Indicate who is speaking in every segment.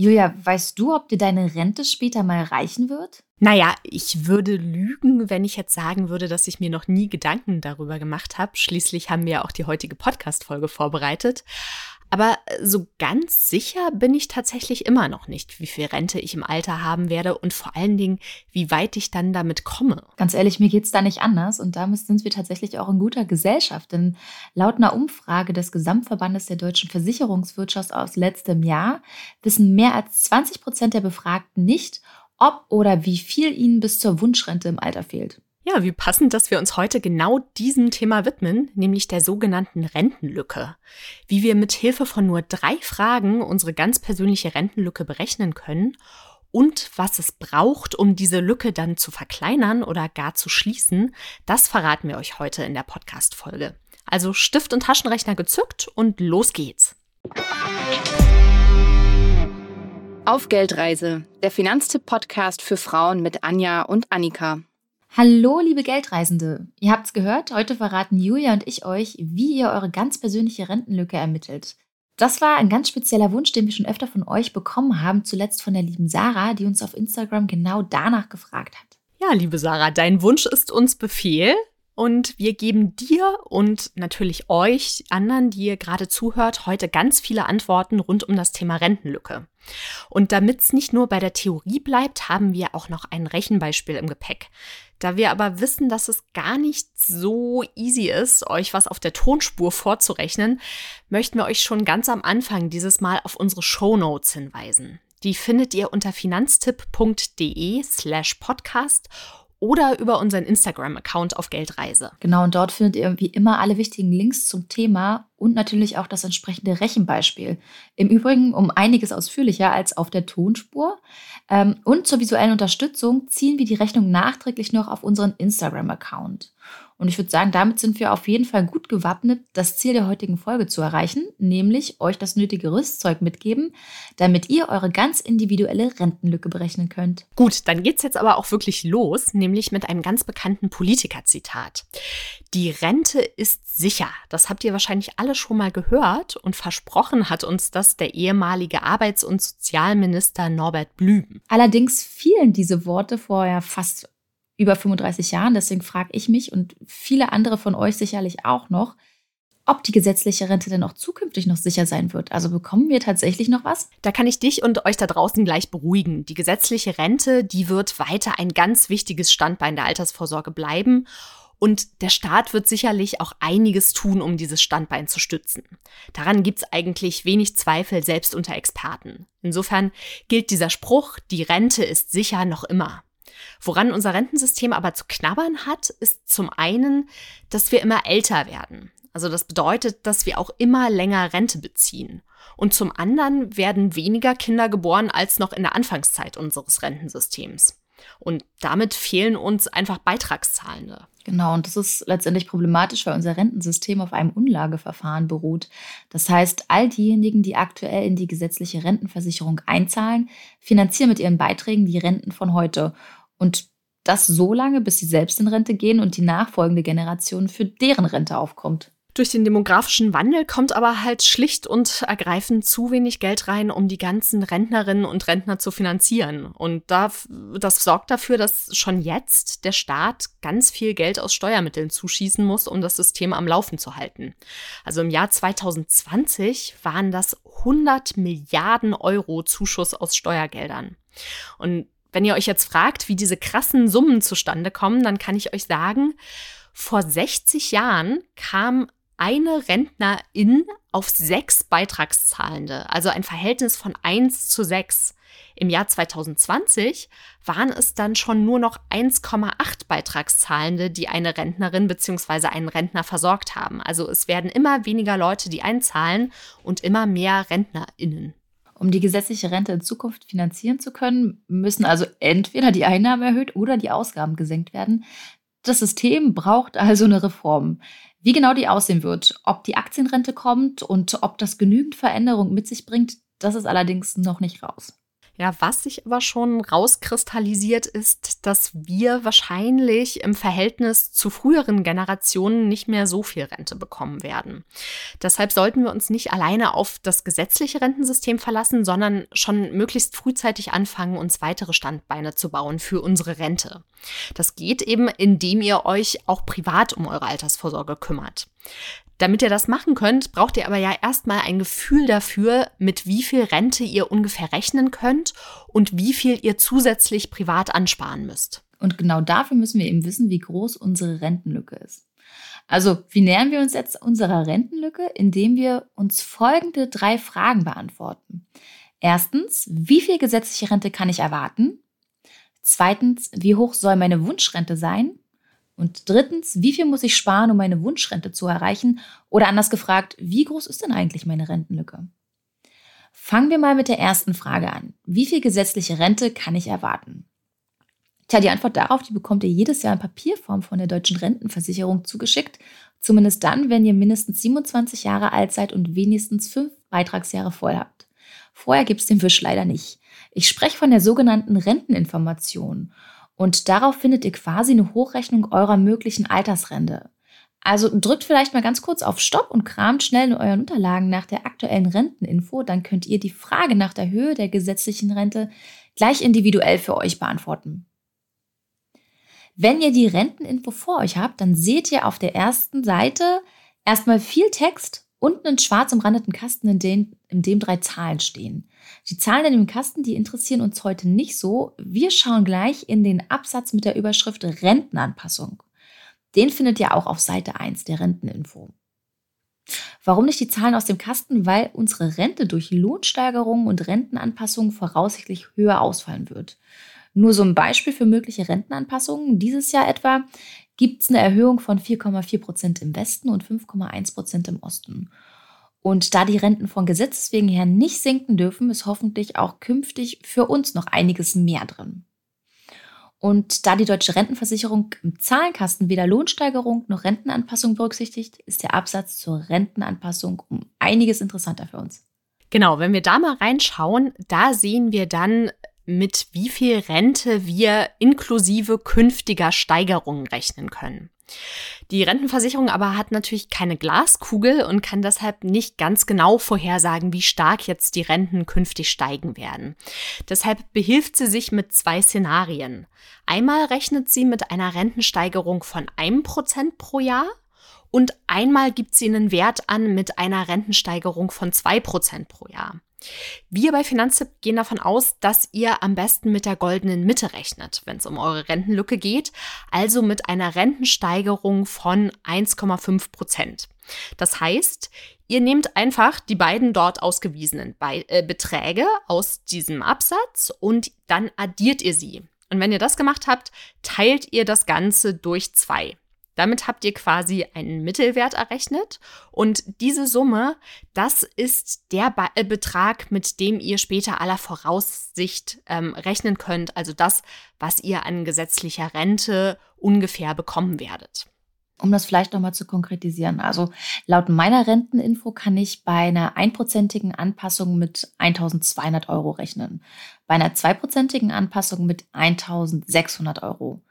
Speaker 1: Julia, weißt du, ob dir deine Rente später mal reichen wird?
Speaker 2: Naja, ich würde lügen, wenn ich jetzt sagen würde, dass ich mir noch nie Gedanken darüber gemacht habe. Schließlich haben wir ja auch die heutige Podcast-Folge vorbereitet. Aber so ganz sicher bin ich tatsächlich immer noch nicht, wie viel Rente ich im Alter haben werde und vor allen Dingen, wie weit ich dann damit komme.
Speaker 1: Ganz ehrlich, mir geht es da nicht anders und damit sind wir tatsächlich auch in guter Gesellschaft. Denn laut einer Umfrage des Gesamtverbandes der deutschen Versicherungswirtschaft aus letztem Jahr wissen mehr als 20 Prozent der Befragten nicht, ob oder wie viel ihnen bis zur Wunschrente im Alter fehlt.
Speaker 2: Ja, wie passend, dass wir uns heute genau diesem Thema widmen, nämlich der sogenannten Rentenlücke. Wie wir mit Hilfe von nur drei Fragen unsere ganz persönliche Rentenlücke berechnen können und was es braucht, um diese Lücke dann zu verkleinern oder gar zu schließen, das verraten wir euch heute in der Podcast-Folge. Also Stift und Taschenrechner gezückt und los geht's.
Speaker 3: Auf Geldreise, der Finanztipp-Podcast für Frauen mit Anja und Annika.
Speaker 1: Hallo, liebe Geldreisende. Ihr habt's gehört, heute verraten Julia und ich euch, wie ihr eure ganz persönliche Rentenlücke ermittelt. Das war ein ganz spezieller Wunsch, den wir schon öfter von euch bekommen haben, zuletzt von der lieben Sarah, die uns auf Instagram genau danach gefragt hat.
Speaker 2: Ja, liebe Sarah, dein Wunsch ist uns Befehl. Und wir geben dir und natürlich euch anderen, die ihr gerade zuhört, heute ganz viele Antworten rund um das Thema Rentenlücke. Und damit es nicht nur bei der Theorie bleibt, haben wir auch noch ein Rechenbeispiel im Gepäck. Da wir aber wissen, dass es gar nicht so easy ist, euch was auf der Tonspur vorzurechnen, möchten wir euch schon ganz am Anfang dieses Mal auf unsere Show Notes hinweisen. Die findet ihr unter finanztipp.de slash podcast oder über unseren Instagram-Account auf Geldreise.
Speaker 1: Genau, und dort findet ihr wie immer alle wichtigen Links zum Thema und natürlich auch das entsprechende Rechenbeispiel. Im Übrigen um einiges ausführlicher als auf der Tonspur. Ähm, und zur visuellen Unterstützung ziehen wir die Rechnung nachträglich noch auf unseren Instagram-Account. Und ich würde sagen, damit sind wir auf jeden Fall gut gewappnet, das Ziel der heutigen Folge zu erreichen, nämlich euch das nötige Rüstzeug mitgeben, damit ihr eure ganz individuelle Rentenlücke berechnen könnt.
Speaker 2: Gut, dann geht's jetzt aber auch wirklich los, nämlich mit einem ganz bekannten Politiker-Zitat. Die Rente ist sicher. Das habt ihr wahrscheinlich alle schon mal gehört und versprochen hat uns das der ehemalige Arbeits- und Sozialminister Norbert Blüm.
Speaker 1: Allerdings fielen diese Worte vorher fast über 35 Jahren. Deswegen frage ich mich und viele andere von euch sicherlich auch noch, ob die gesetzliche Rente denn auch zukünftig noch sicher sein wird. Also bekommen wir tatsächlich noch was?
Speaker 2: Da kann ich dich und euch da draußen gleich beruhigen. Die gesetzliche Rente, die wird weiter ein ganz wichtiges Standbein der Altersvorsorge bleiben. Und der Staat wird sicherlich auch einiges tun, um dieses Standbein zu stützen. Daran gibt es eigentlich wenig Zweifel, selbst unter Experten. Insofern gilt dieser Spruch, die Rente ist sicher noch immer. Woran unser Rentensystem aber zu knabbern hat, ist zum einen, dass wir immer älter werden. Also das bedeutet, dass wir auch immer länger Rente beziehen. Und zum anderen werden weniger Kinder geboren als noch in der Anfangszeit unseres Rentensystems. Und damit fehlen uns einfach Beitragszahlende.
Speaker 1: Genau, und das ist letztendlich problematisch, weil unser Rentensystem auf einem Unlageverfahren beruht. Das heißt, all diejenigen, die aktuell in die gesetzliche Rentenversicherung einzahlen, finanzieren mit ihren Beiträgen die Renten von heute. Und das so lange, bis sie selbst in Rente gehen und die nachfolgende Generation für deren Rente aufkommt.
Speaker 2: Durch den demografischen Wandel kommt aber halt schlicht und ergreifend zu wenig Geld rein, um die ganzen Rentnerinnen und Rentner zu finanzieren. Und das sorgt dafür, dass schon jetzt der Staat ganz viel Geld aus Steuermitteln zuschießen muss, um das System am Laufen zu halten. Also im Jahr 2020 waren das 100 Milliarden Euro Zuschuss aus Steuergeldern. Und wenn ihr euch jetzt fragt, wie diese krassen Summen zustande kommen, dann kann ich euch sagen, vor 60 Jahren kam eine Rentnerin auf sechs Beitragszahlende, also ein Verhältnis von 1 zu 6. Im Jahr 2020 waren es dann schon nur noch 1,8 Beitragszahlende, die eine Rentnerin bzw. einen Rentner versorgt haben. Also es werden immer weniger Leute, die einzahlen und immer mehr RentnerInnen.
Speaker 1: Um die gesetzliche Rente in Zukunft finanzieren zu können, müssen also entweder die Einnahmen erhöht oder die Ausgaben gesenkt werden. Das System braucht also eine Reform. Wie genau die aussehen wird, ob die Aktienrente kommt und ob das genügend Veränderung mit sich bringt, das ist allerdings noch nicht raus.
Speaker 2: Ja, was sich aber schon rauskristallisiert ist, dass wir wahrscheinlich im Verhältnis zu früheren Generationen nicht mehr so viel Rente bekommen werden. Deshalb sollten wir uns nicht alleine auf das gesetzliche Rentensystem verlassen, sondern schon möglichst frühzeitig anfangen, uns weitere Standbeine zu bauen für unsere Rente. Das geht eben, indem ihr euch auch privat um eure Altersvorsorge kümmert. Damit ihr das machen könnt, braucht ihr aber ja erstmal ein Gefühl dafür, mit wie viel Rente ihr ungefähr rechnen könnt und wie viel ihr zusätzlich privat ansparen müsst.
Speaker 1: Und genau dafür müssen wir eben wissen, wie groß unsere Rentenlücke ist. Also, wie nähern wir uns jetzt unserer Rentenlücke? Indem wir uns folgende drei Fragen beantworten. Erstens, wie viel gesetzliche Rente kann ich erwarten? Zweitens, wie hoch soll meine Wunschrente sein? Und drittens, wie viel muss ich sparen, um meine Wunschrente zu erreichen? Oder anders gefragt, wie groß ist denn eigentlich meine Rentenlücke? Fangen wir mal mit der ersten Frage an. Wie viel gesetzliche Rente kann ich erwarten? Tja, die Antwort darauf, die bekommt ihr jedes Jahr in Papierform von der deutschen Rentenversicherung zugeschickt. Zumindest dann, wenn ihr mindestens 27 Jahre alt seid und wenigstens fünf Beitragsjahre voll habt. Vorher gibt es den Wisch leider nicht. Ich spreche von der sogenannten Renteninformation. Und darauf findet ihr quasi eine Hochrechnung eurer möglichen Altersrente. Also drückt vielleicht mal ganz kurz auf Stopp und kramt schnell in euren Unterlagen nach der aktuellen Renteninfo. Dann könnt ihr die Frage nach der Höhe der gesetzlichen Rente gleich individuell für euch beantworten. Wenn ihr die Renteninfo vor euch habt, dann seht ihr auf der ersten Seite erstmal viel Text und einen schwarz umrandeten Kasten, in dem, in dem drei Zahlen stehen. Die Zahlen in dem Kasten, die interessieren uns heute nicht so. Wir schauen gleich in den Absatz mit der Überschrift Rentenanpassung. Den findet ihr auch auf Seite 1 der Renteninfo. Warum nicht die Zahlen aus dem Kasten? Weil unsere Rente durch Lohnsteigerungen und Rentenanpassungen voraussichtlich höher ausfallen wird. Nur so ein Beispiel für mögliche Rentenanpassungen. Dieses Jahr etwa gibt es eine Erhöhung von 4,4 Prozent im Westen und 5,1 Prozent im Osten. Und da die Renten von Gesetzes wegen her nicht sinken dürfen, ist hoffentlich auch künftig für uns noch einiges mehr drin. Und da die deutsche Rentenversicherung im Zahlenkasten weder Lohnsteigerung noch Rentenanpassung berücksichtigt, ist der Absatz zur Rentenanpassung um einiges interessanter für uns.
Speaker 2: Genau, wenn wir da mal reinschauen, da sehen wir dann, mit wie viel Rente wir inklusive künftiger Steigerungen rechnen können. Die Rentenversicherung aber hat natürlich keine Glaskugel und kann deshalb nicht ganz genau vorhersagen, wie stark jetzt die Renten künftig steigen werden. Deshalb behilft sie sich mit zwei Szenarien. Einmal rechnet sie mit einer Rentensteigerung von einem Prozent pro Jahr und einmal gibt sie einen Wert an mit einer Rentensteigerung von zwei Prozent pro Jahr. Wir bei Finanztipp gehen davon aus, dass ihr am besten mit der goldenen Mitte rechnet, wenn es um eure Rentenlücke geht, also mit einer Rentensteigerung von 1,5 Prozent. Das heißt, ihr nehmt einfach die beiden dort ausgewiesenen Be äh, Beträge aus diesem Absatz und dann addiert ihr sie. Und wenn ihr das gemacht habt, teilt ihr das Ganze durch zwei. Damit habt ihr quasi einen Mittelwert errechnet und diese Summe, das ist der Be äh, Betrag, mit dem ihr später aller Voraussicht ähm, rechnen könnt, also das, was ihr an gesetzlicher Rente ungefähr bekommen werdet.
Speaker 1: Um das vielleicht nochmal zu konkretisieren. Also laut meiner Renteninfo kann ich bei einer einprozentigen Anpassung mit 1200 Euro rechnen. Bei einer zweiprozentigen Anpassung mit 1600 Euro.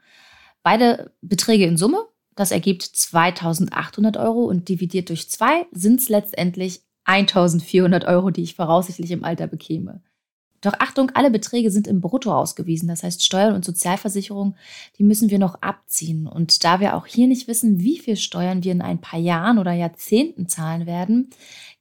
Speaker 1: Beide Beträge in Summe das ergibt 2800 Euro und dividiert durch zwei sind es letztendlich 1400 Euro, die ich voraussichtlich im Alter bekäme. Doch Achtung, alle Beträge sind im Brutto ausgewiesen. Das heißt, Steuern und Sozialversicherung, die müssen wir noch abziehen. Und da wir auch hier nicht wissen, wie viel Steuern wir in ein paar Jahren oder Jahrzehnten zahlen werden,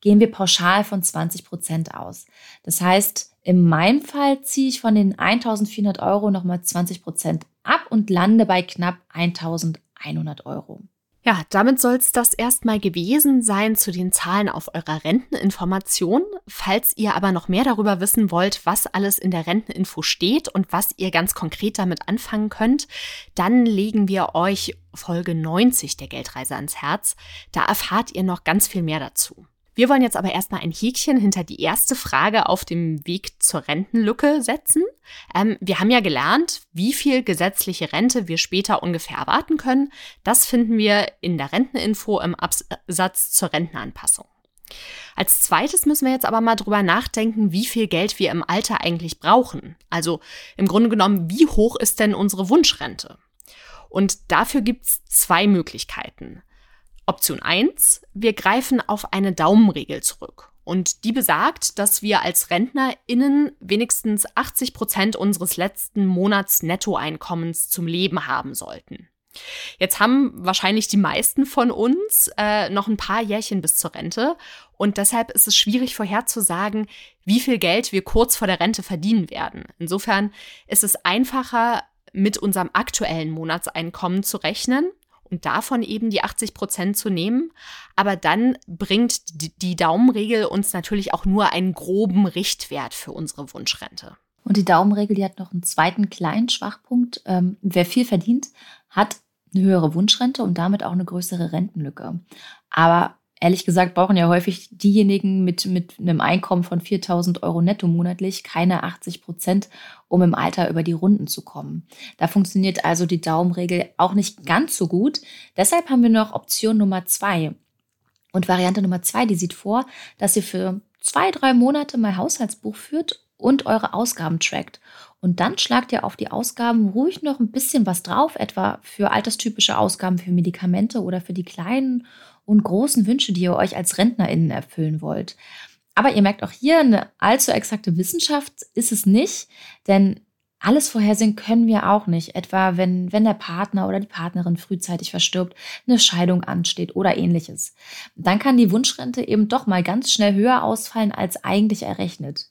Speaker 1: gehen wir pauschal von 20 Prozent aus. Das heißt, in meinem Fall ziehe ich von den 1400 Euro nochmal 20 Prozent ab und lande bei knapp 1000 100 Euro.
Speaker 2: Ja, damit soll es das erstmal gewesen sein zu den Zahlen auf eurer Renteninformation. Falls ihr aber noch mehr darüber wissen wollt, was alles in der Renteninfo steht und was ihr ganz konkret damit anfangen könnt, dann legen wir euch Folge 90 der Geldreise ans Herz. Da erfahrt ihr noch ganz viel mehr dazu. Wir wollen jetzt aber erstmal ein Häkchen hinter die erste Frage auf dem Weg zur Rentenlücke setzen. Ähm, wir haben ja gelernt, wie viel gesetzliche Rente wir später ungefähr erwarten können. Das finden wir in der Renteninfo im Absatz zur Rentenanpassung. Als zweites müssen wir jetzt aber mal drüber nachdenken, wie viel Geld wir im Alter eigentlich brauchen. Also im Grunde genommen, wie hoch ist denn unsere Wunschrente? Und dafür gibt es zwei Möglichkeiten. Option 1, wir greifen auf eine Daumenregel zurück. Und die besagt, dass wir als RentnerInnen wenigstens 80 Prozent unseres letzten Monats Nettoeinkommens zum Leben haben sollten. Jetzt haben wahrscheinlich die meisten von uns äh, noch ein paar Jährchen bis zur Rente und deshalb ist es schwierig vorherzusagen, wie viel Geld wir kurz vor der Rente verdienen werden. Insofern ist es einfacher, mit unserem aktuellen Monatseinkommen zu rechnen und davon eben die 80 Prozent zu nehmen. Aber dann bringt die Daumenregel uns natürlich auch nur einen groben Richtwert für unsere Wunschrente.
Speaker 1: Und die Daumenregel, die hat noch einen zweiten kleinen Schwachpunkt. Ähm, wer viel verdient, hat eine höhere Wunschrente und damit auch eine größere Rentenlücke. Aber ehrlich gesagt brauchen ja häufig diejenigen mit, mit einem Einkommen von 4000 Euro netto monatlich keine 80 Prozent, um im Alter über die Runden zu kommen. Da funktioniert also die Daumenregel auch nicht ganz so gut. Deshalb haben wir noch Option Nummer zwei. Und Variante Nummer zwei, die sieht vor, dass ihr für zwei, drei Monate mal Haushaltsbuch führt und eure Ausgaben trackt. Und dann schlagt ihr auf die Ausgaben ruhig noch ein bisschen was drauf, etwa für alterstypische Ausgaben für Medikamente oder für die kleinen und großen Wünsche, die ihr euch als RentnerInnen erfüllen wollt. Aber ihr merkt auch hier, eine allzu exakte Wissenschaft ist es nicht, denn alles vorhersehen können wir auch nicht. Etwa wenn, wenn der Partner oder die Partnerin frühzeitig verstirbt, eine Scheidung ansteht oder ähnliches. Dann kann die Wunschrente eben doch mal ganz schnell höher ausfallen als eigentlich errechnet.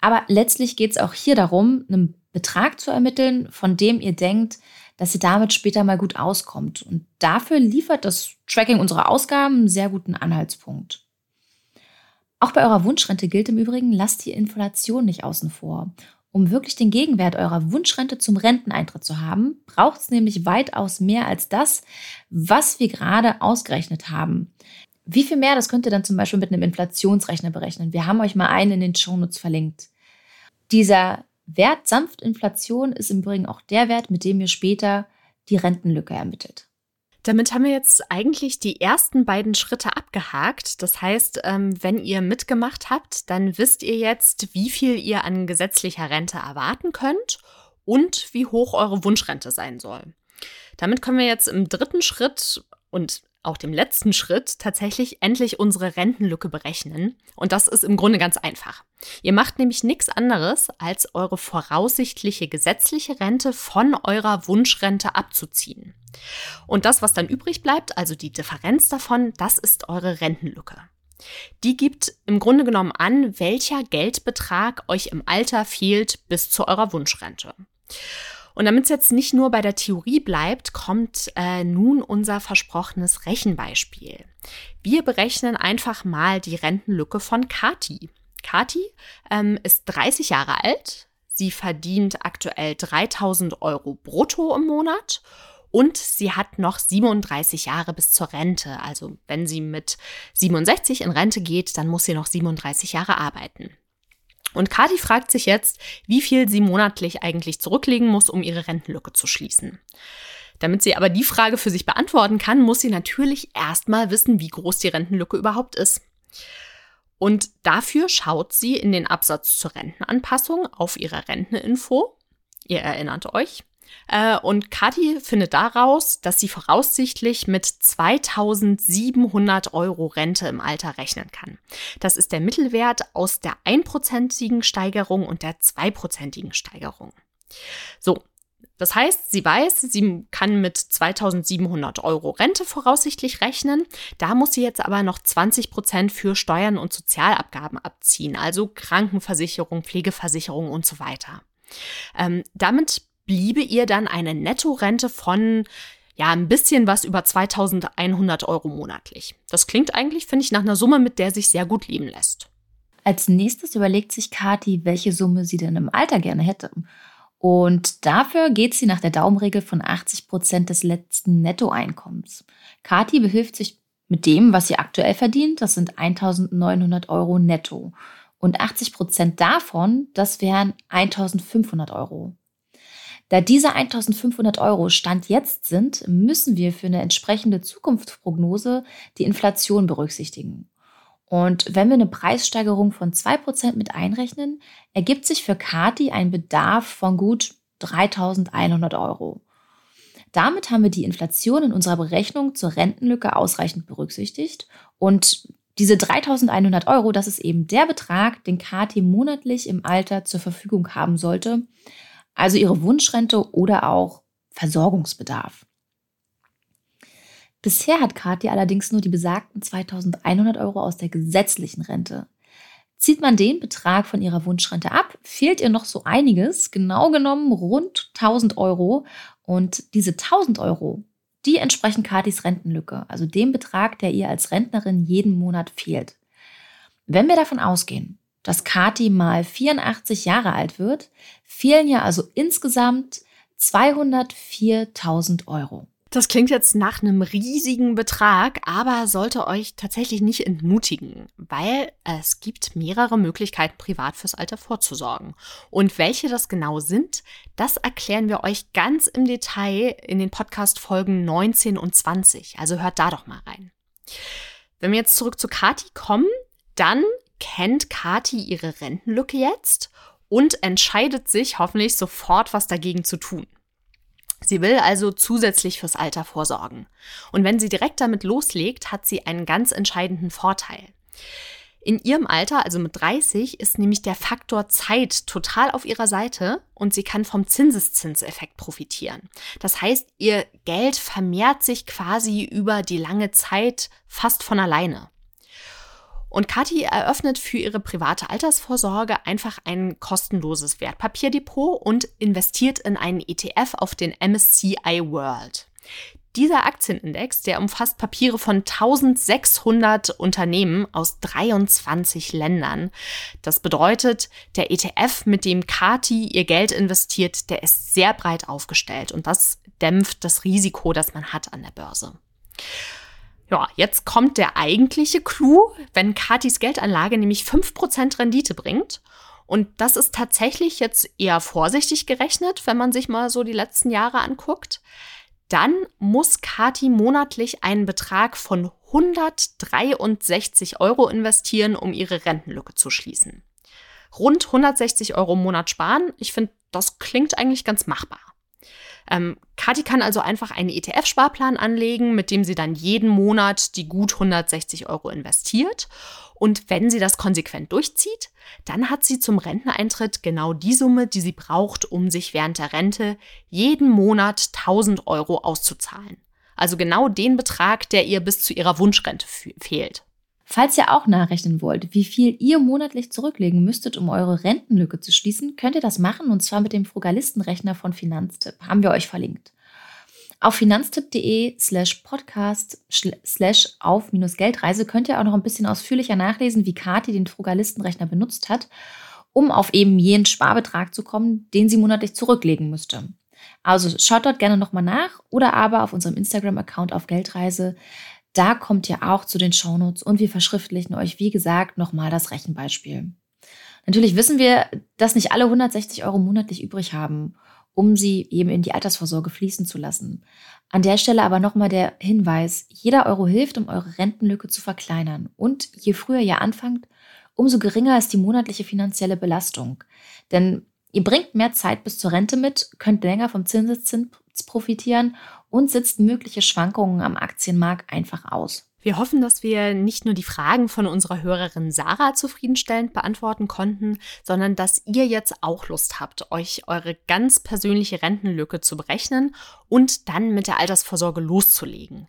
Speaker 1: Aber letztlich geht es auch hier darum, einen Betrag zu ermitteln, von dem ihr denkt, dass ihr damit später mal gut auskommt. Und dafür liefert das Tracking unserer Ausgaben einen sehr guten Anhaltspunkt. Auch bei eurer Wunschrente gilt im Übrigen, lasst die Inflation nicht außen vor. Um wirklich den Gegenwert eurer Wunschrente zum Renteneintritt zu haben, braucht es nämlich weitaus mehr als das, was wir gerade ausgerechnet haben. Wie viel mehr, das könnt ihr dann zum Beispiel mit einem Inflationsrechner berechnen. Wir haben euch mal einen in den Shownotes verlinkt. Dieser Wert sanft Inflation ist im Übrigen auch der Wert, mit dem ihr später die Rentenlücke ermittelt.
Speaker 2: Damit haben wir jetzt eigentlich die ersten beiden Schritte abgehakt. Das heißt, ähm, wenn ihr mitgemacht habt, dann wisst ihr jetzt, wie viel ihr an gesetzlicher Rente erwarten könnt und wie hoch eure Wunschrente sein soll. Damit können wir jetzt im dritten Schritt und auch dem letzten Schritt tatsächlich endlich unsere Rentenlücke berechnen. Und das ist im Grunde ganz einfach. Ihr macht nämlich nichts anderes, als eure voraussichtliche gesetzliche Rente von eurer Wunschrente abzuziehen. Und das, was dann übrig bleibt, also die Differenz davon, das ist eure Rentenlücke. Die gibt im Grunde genommen an, welcher Geldbetrag euch im Alter fehlt bis zu eurer Wunschrente. Und damit es jetzt nicht nur bei der Theorie bleibt, kommt äh, nun unser versprochenes Rechenbeispiel. Wir berechnen einfach mal die Rentenlücke von Kati. Kati ähm, ist 30 Jahre alt. Sie verdient aktuell 3000 Euro brutto im Monat und sie hat noch 37 Jahre bis zur Rente. Also wenn sie mit 67 in Rente geht, dann muss sie noch 37 Jahre arbeiten. Und Kati fragt sich jetzt, wie viel sie monatlich eigentlich zurücklegen muss, um ihre Rentenlücke zu schließen. Damit sie aber die Frage für sich beantworten kann, muss sie natürlich erstmal wissen, wie groß die Rentenlücke überhaupt ist. Und dafür schaut sie in den Absatz zur Rentenanpassung auf ihre Renteninfo. Ihr erinnert euch. Äh, und Kathi findet daraus, dass sie voraussichtlich mit 2700 Euro Rente im Alter rechnen kann. Das ist der Mittelwert aus der einprozentigen Steigerung und der zweiprozentigen Steigerung. So. Das heißt, sie weiß, sie kann mit 2700 Euro Rente voraussichtlich rechnen. Da muss sie jetzt aber noch 20 Prozent für Steuern und Sozialabgaben abziehen, also Krankenversicherung, Pflegeversicherung und so weiter. Ähm, damit bliebe ihr dann eine Nettorente von ja, ein bisschen was über 2100 Euro monatlich. Das klingt eigentlich, finde ich, nach einer Summe, mit der sich sehr gut leben lässt.
Speaker 1: Als nächstes überlegt sich Kathi, welche Summe sie denn im Alter gerne hätte. Und dafür geht sie nach der Daumenregel von 80 Prozent des letzten Nettoeinkommens. Kathi behilft sich mit dem, was sie aktuell verdient. Das sind 1900 Euro netto. Und 80 Prozent davon, das wären 1500 Euro. Da diese 1500 Euro Stand jetzt sind, müssen wir für eine entsprechende Zukunftsprognose die Inflation berücksichtigen. Und wenn wir eine Preissteigerung von 2% mit einrechnen, ergibt sich für Kati ein Bedarf von gut 3100 Euro. Damit haben wir die Inflation in unserer Berechnung zur Rentenlücke ausreichend berücksichtigt. Und diese 3100 Euro, das ist eben der Betrag, den Kati monatlich im Alter zur Verfügung haben sollte. Also ihre Wunschrente oder auch Versorgungsbedarf. Bisher hat Kathi allerdings nur die besagten 2100 Euro aus der gesetzlichen Rente. Zieht man den Betrag von ihrer Wunschrente ab, fehlt ihr noch so einiges, genau genommen rund 1000 Euro. Und diese 1000 Euro, die entsprechen Katis Rentenlücke, also dem Betrag, der ihr als Rentnerin jeden Monat fehlt. Wenn wir davon ausgehen, dass Kati mal 84 Jahre alt wird, fehlen ihr also insgesamt 204.000 Euro.
Speaker 2: Das klingt jetzt nach einem riesigen Betrag, aber sollte euch tatsächlich nicht entmutigen, weil es gibt mehrere Möglichkeiten, privat fürs Alter vorzusorgen. Und welche das genau sind, das erklären wir euch ganz im Detail in den Podcast-Folgen 19 und 20. Also hört da doch mal rein. Wenn wir jetzt zurück zu Kati kommen, dann kennt Kati ihre Rentenlücke jetzt und entscheidet sich hoffentlich sofort, was dagegen zu tun. Sie will also zusätzlich fürs Alter vorsorgen. Und wenn sie direkt damit loslegt, hat sie einen ganz entscheidenden Vorteil. In ihrem Alter, also mit 30, ist nämlich der Faktor Zeit total auf ihrer Seite und sie kann vom Zinseszinseffekt profitieren. Das heißt, ihr Geld vermehrt sich quasi über die lange Zeit fast von alleine. Und Kathi eröffnet für ihre private Altersvorsorge einfach ein kostenloses Wertpapierdepot und investiert in einen ETF auf den MSCI World. Dieser Aktienindex, der umfasst Papiere von 1600 Unternehmen aus 23 Ländern. Das bedeutet, der ETF, mit dem Kati ihr Geld investiert, der ist sehr breit aufgestellt und das dämpft das Risiko, das man hat an der Börse. Ja, jetzt kommt der eigentliche Clou, wenn Katis Geldanlage nämlich 5% Rendite bringt. Und das ist tatsächlich jetzt eher vorsichtig gerechnet, wenn man sich mal so die letzten Jahre anguckt. Dann muss Kati monatlich einen Betrag von 163 Euro investieren, um ihre Rentenlücke zu schließen. Rund 160 Euro im Monat sparen. Ich finde, das klingt eigentlich ganz machbar. Ähm, Kathi kann also einfach einen ETF-Sparplan anlegen, mit dem sie dann jeden Monat die gut 160 Euro investiert. Und wenn sie das konsequent durchzieht, dann hat sie zum Renteneintritt genau die Summe, die sie braucht, um sich während der Rente jeden Monat 1000 Euro auszuzahlen. Also genau den Betrag, der ihr bis zu ihrer Wunschrente fehlt.
Speaker 1: Falls ihr auch nachrechnen wollt, wie viel ihr monatlich zurücklegen müsstet, um eure Rentenlücke zu schließen, könnt ihr das machen und zwar mit dem Frugalistenrechner von Finanztipp. Haben wir euch verlinkt. Auf finanztipp.de slash podcast slash auf minus Geldreise könnt ihr auch noch ein bisschen ausführlicher nachlesen, wie Kathi den Frugalistenrechner benutzt hat, um auf eben jenen Sparbetrag zu kommen, den sie monatlich zurücklegen müsste. Also schaut dort gerne nochmal nach oder aber auf unserem Instagram-Account auf Geldreise da kommt ihr auch zu den Shownotes und wir verschriftlichen euch, wie gesagt, nochmal das Rechenbeispiel. Natürlich wissen wir, dass nicht alle 160 Euro monatlich übrig haben, um sie eben in die Altersvorsorge fließen zu lassen. An der Stelle aber nochmal der Hinweis, jeder Euro hilft, um eure Rentenlücke zu verkleinern. Und je früher ihr anfangt, umso geringer ist die monatliche finanzielle Belastung. Denn ihr bringt mehr Zeit bis zur Rente mit, könnt länger vom Zinseszins profitieren und sitzt mögliche Schwankungen am Aktienmarkt einfach aus.
Speaker 2: Wir hoffen, dass wir nicht nur die Fragen von unserer Hörerin Sarah zufriedenstellend beantworten konnten, sondern dass ihr jetzt auch Lust habt, euch eure ganz persönliche Rentenlücke zu berechnen und dann mit der Altersvorsorge loszulegen.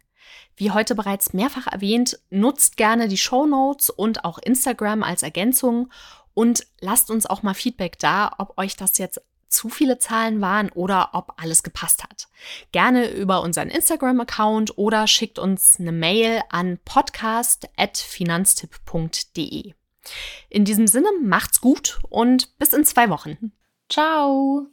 Speaker 2: Wie heute bereits mehrfach erwähnt, nutzt gerne die Show Notes und auch Instagram als Ergänzung und lasst uns auch mal Feedback da, ob euch das jetzt zu viele Zahlen waren oder ob alles gepasst hat. Gerne über unseren Instagram-Account oder schickt uns eine Mail an podcast.finanztipp.de. In diesem Sinne, macht's gut und bis in zwei Wochen.
Speaker 1: Ciao!